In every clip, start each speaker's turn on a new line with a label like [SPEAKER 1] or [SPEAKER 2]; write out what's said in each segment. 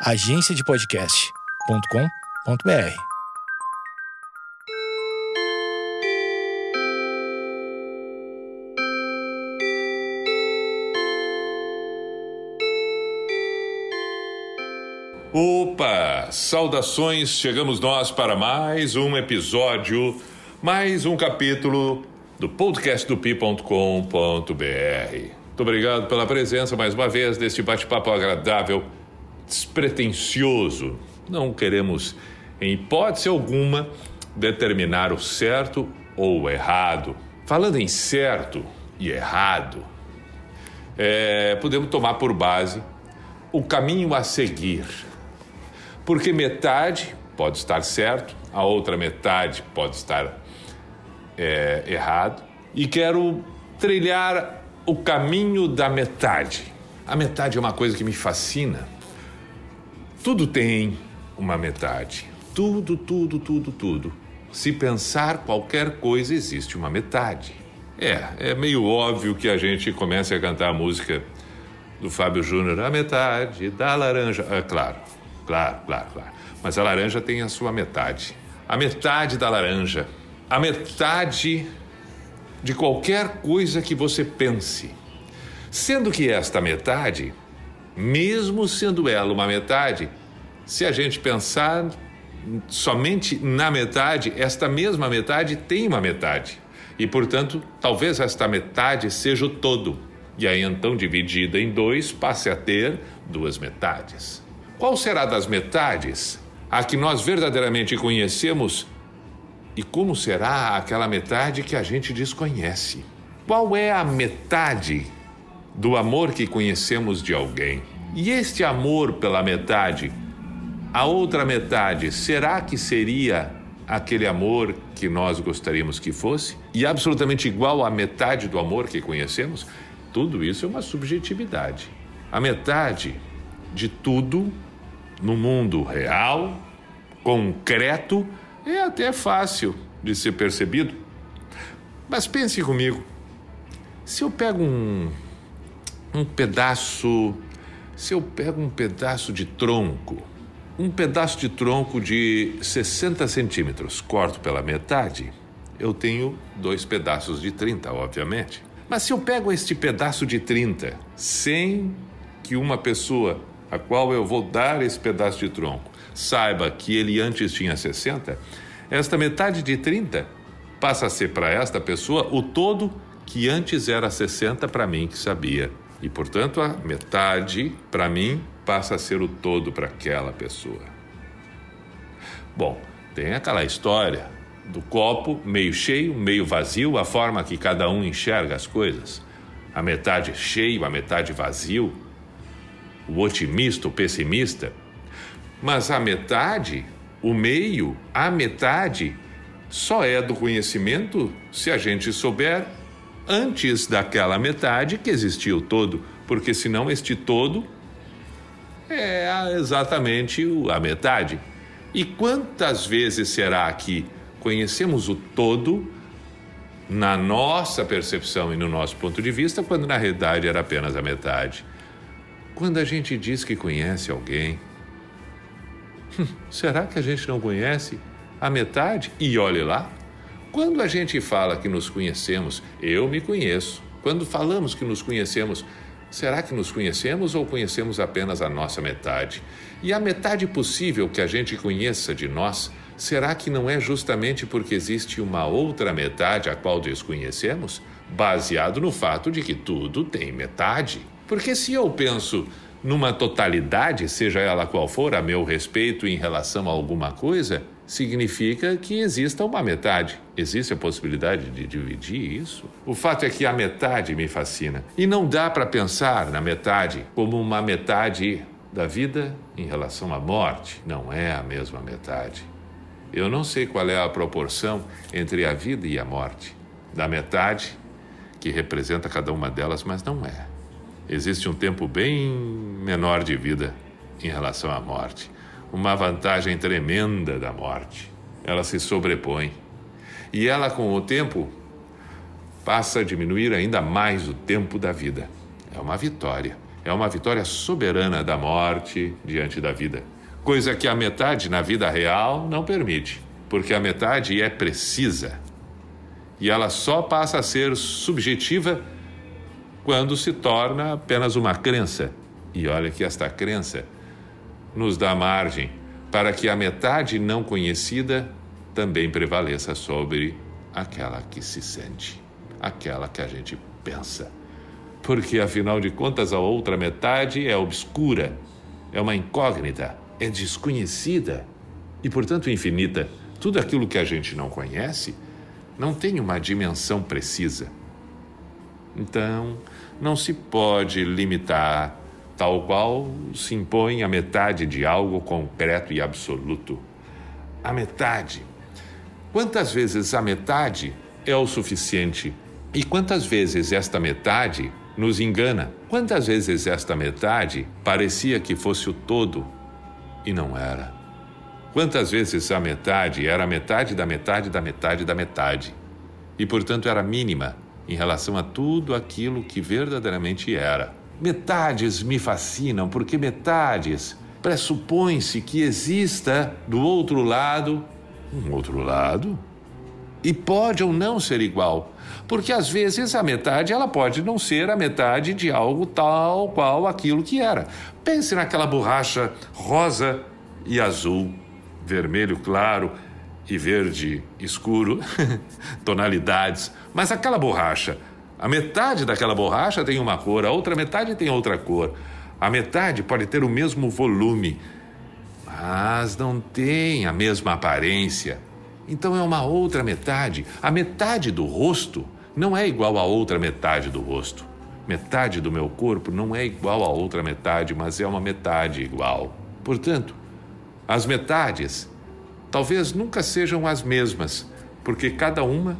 [SPEAKER 1] agenciadepodcast.com.br.
[SPEAKER 2] Opa! Saudações! Chegamos nós para mais um episódio, mais um capítulo do podcast do pi.com.br. Muito obrigado pela presença mais uma vez deste bate-papo agradável, despretensioso. Não queremos, em hipótese alguma, determinar o certo ou o errado. Falando em certo e errado, é, podemos tomar por base o caminho a seguir porque metade pode estar certo, a outra metade pode estar é, errado. E quero trilhar o caminho da metade. A metade é uma coisa que me fascina. Tudo tem uma metade. Tudo, tudo, tudo, tudo. Se pensar qualquer coisa, existe uma metade. É, é meio óbvio que a gente comece a cantar a música do Fábio Júnior, a metade da laranja. É claro, Claro, claro, claro. Mas a laranja tem a sua metade. A metade da laranja. A metade de qualquer coisa que você pense. Sendo que esta metade, mesmo sendo ela uma metade, se a gente pensar somente na metade, esta mesma metade tem uma metade. E, portanto, talvez esta metade seja o todo. E aí, então, dividida em dois, passe a ter duas metades. Qual será das metades a que nós verdadeiramente conhecemos e como será aquela metade que a gente desconhece? Qual é a metade do amor que conhecemos de alguém? E este amor pela metade, a outra metade, será que seria aquele amor que nós gostaríamos que fosse? E absolutamente igual à metade do amor que conhecemos? Tudo isso é uma subjetividade. A metade de tudo no mundo real, concreto, é até fácil de ser percebido. Mas pense comigo: se eu pego um, um pedaço, se eu pego um pedaço de tronco, um pedaço de tronco de 60 centímetros, corto pela metade, eu tenho dois pedaços de 30, obviamente. Mas se eu pego este pedaço de 30 sem que uma pessoa a qual eu vou dar esse pedaço de tronco, saiba que ele antes tinha 60, esta metade de 30 passa a ser para esta pessoa o todo que antes era 60 para mim que sabia. E, portanto, a metade para mim passa a ser o todo para aquela pessoa. Bom, tem aquela história do copo meio cheio, meio vazio, a forma que cada um enxerga as coisas. A metade cheio, a metade vazio, o otimista, o pessimista, mas a metade, o meio, a metade, só é do conhecimento se a gente souber antes daquela metade que existia o todo, porque senão este todo é exatamente a metade. E quantas vezes será que conhecemos o todo na nossa percepção e no nosso ponto de vista, quando na realidade era apenas a metade? Quando a gente diz que conhece alguém, será que a gente não conhece a metade? E olhe lá. Quando a gente fala que nos conhecemos, eu me conheço. Quando falamos que nos conhecemos, será que nos conhecemos ou conhecemos apenas a nossa metade? E a metade possível que a gente conheça de nós, será que não é justamente porque existe uma outra metade a qual desconhecemos? Baseado no fato de que tudo tem metade. Porque se eu penso numa totalidade, seja ela qual for, a meu respeito em relação a alguma coisa, significa que exista uma metade. Existe a possibilidade de dividir isso? O fato é que a metade me fascina. E não dá para pensar na metade como uma metade da vida em relação à morte. Não é a mesma metade. Eu não sei qual é a proporção entre a vida e a morte. Da metade que representa cada uma delas, mas não é existe um tempo bem menor de vida em relação à morte. Uma vantagem tremenda da morte. Ela se sobrepõe. E ela, com o tempo, passa a diminuir ainda mais o tempo da vida. É uma vitória. é uma vitória soberana da morte diante da vida, coisa que a metade na vida real não permite, porque a metade é precisa e ela só passa a ser subjetiva quando se torna apenas uma crença. E olha que esta crença nos dá margem para que a metade não conhecida também prevaleça sobre aquela que se sente, aquela que a gente pensa. Porque, afinal de contas, a outra metade é obscura, é uma incógnita, é desconhecida e, portanto, infinita. Tudo aquilo que a gente não conhece não tem uma dimensão precisa. Então, não se pode limitar, tal qual se impõe a metade de algo concreto e absoluto. A metade. Quantas vezes a metade é o suficiente? E quantas vezes esta metade nos engana? Quantas vezes esta metade parecia que fosse o todo e não era? Quantas vezes a metade era a metade da metade da metade da metade e, portanto, era mínima em relação a tudo aquilo que verdadeiramente era. Metades me fascinam porque metades pressupõe-se que exista do outro lado um outro lado e pode ou não ser igual, porque às vezes a metade ela pode não ser a metade de algo tal qual aquilo que era. Pense naquela borracha rosa e azul, vermelho claro e verde escuro, tonalidades. Mas aquela borracha, a metade daquela borracha tem uma cor, a outra metade tem outra cor. A metade pode ter o mesmo volume, mas não tem a mesma aparência. Então é uma outra metade. A metade do rosto não é igual à outra metade do rosto. Metade do meu corpo não é igual à outra metade, mas é uma metade igual. Portanto, as metades talvez nunca sejam as mesmas, porque cada uma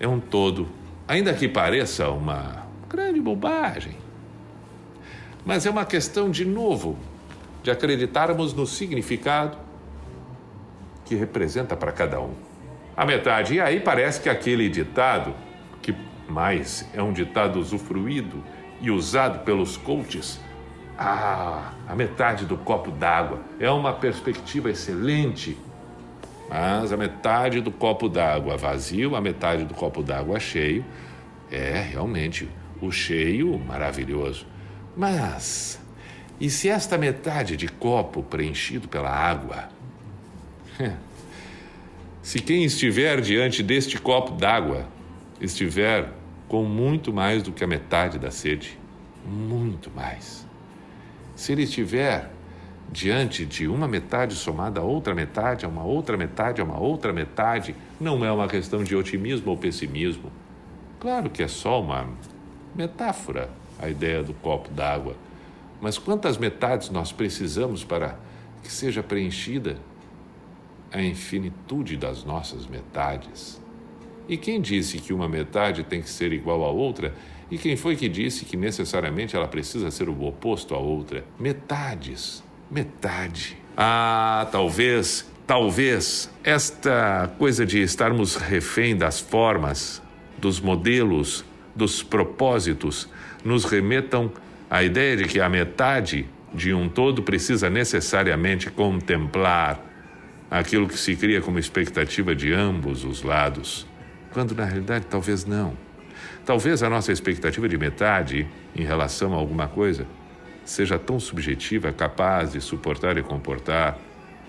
[SPEAKER 2] é um todo, ainda que pareça uma grande bobagem. Mas é uma questão, de novo, de acreditarmos no significado que representa para cada um. A metade. E aí parece que aquele ditado, que mais é um ditado usufruído e usado pelos coaches, ah, a metade do copo d'água é uma perspectiva excelente mas a metade do copo d'água vazio, a metade do copo d'água cheio, é realmente o cheio maravilhoso. Mas e se esta metade de copo preenchido pela água? se quem estiver diante deste copo d'água estiver com muito mais do que a metade da sede, muito mais. Se ele estiver diante de uma metade somada a outra metade, a uma outra metade, a uma outra metade, não é uma questão de otimismo ou pessimismo. Claro que é só uma metáfora a ideia do copo d'água. Mas quantas metades nós precisamos para que seja preenchida a infinitude das nossas metades? E quem disse que uma metade tem que ser igual à outra? E quem foi que disse que necessariamente ela precisa ser o oposto à outra? Metades Metade. Ah, talvez, talvez esta coisa de estarmos refém das formas, dos modelos, dos propósitos, nos remetam à ideia de que a metade de um todo precisa necessariamente contemplar aquilo que se cria como expectativa de ambos os lados, quando na realidade talvez não. Talvez a nossa expectativa de metade em relação a alguma coisa seja tão subjetiva, capaz de suportar e comportar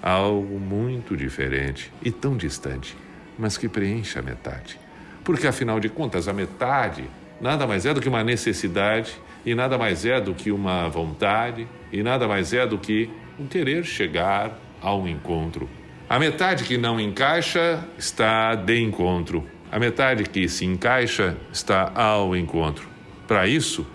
[SPEAKER 2] algo muito diferente e tão distante, mas que preencha a metade. Porque afinal de contas, a metade nada mais é do que uma necessidade e nada mais é do que uma vontade e nada mais é do que um querer chegar ao encontro. A metade que não encaixa está de encontro. A metade que se encaixa está ao encontro. Para isso,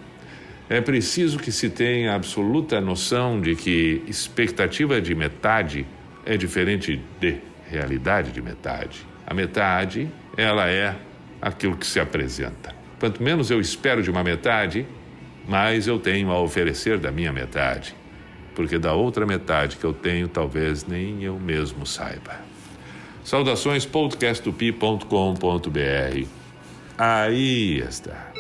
[SPEAKER 2] é preciso que se tenha absoluta noção de que expectativa de metade é diferente de realidade de metade. A metade, ela é aquilo que se apresenta. Quanto menos eu espero de uma metade, mais eu tenho a oferecer da minha metade. Porque da outra metade que eu tenho, talvez nem eu mesmo saiba. Saudações podcastupi.com.br. Aí está.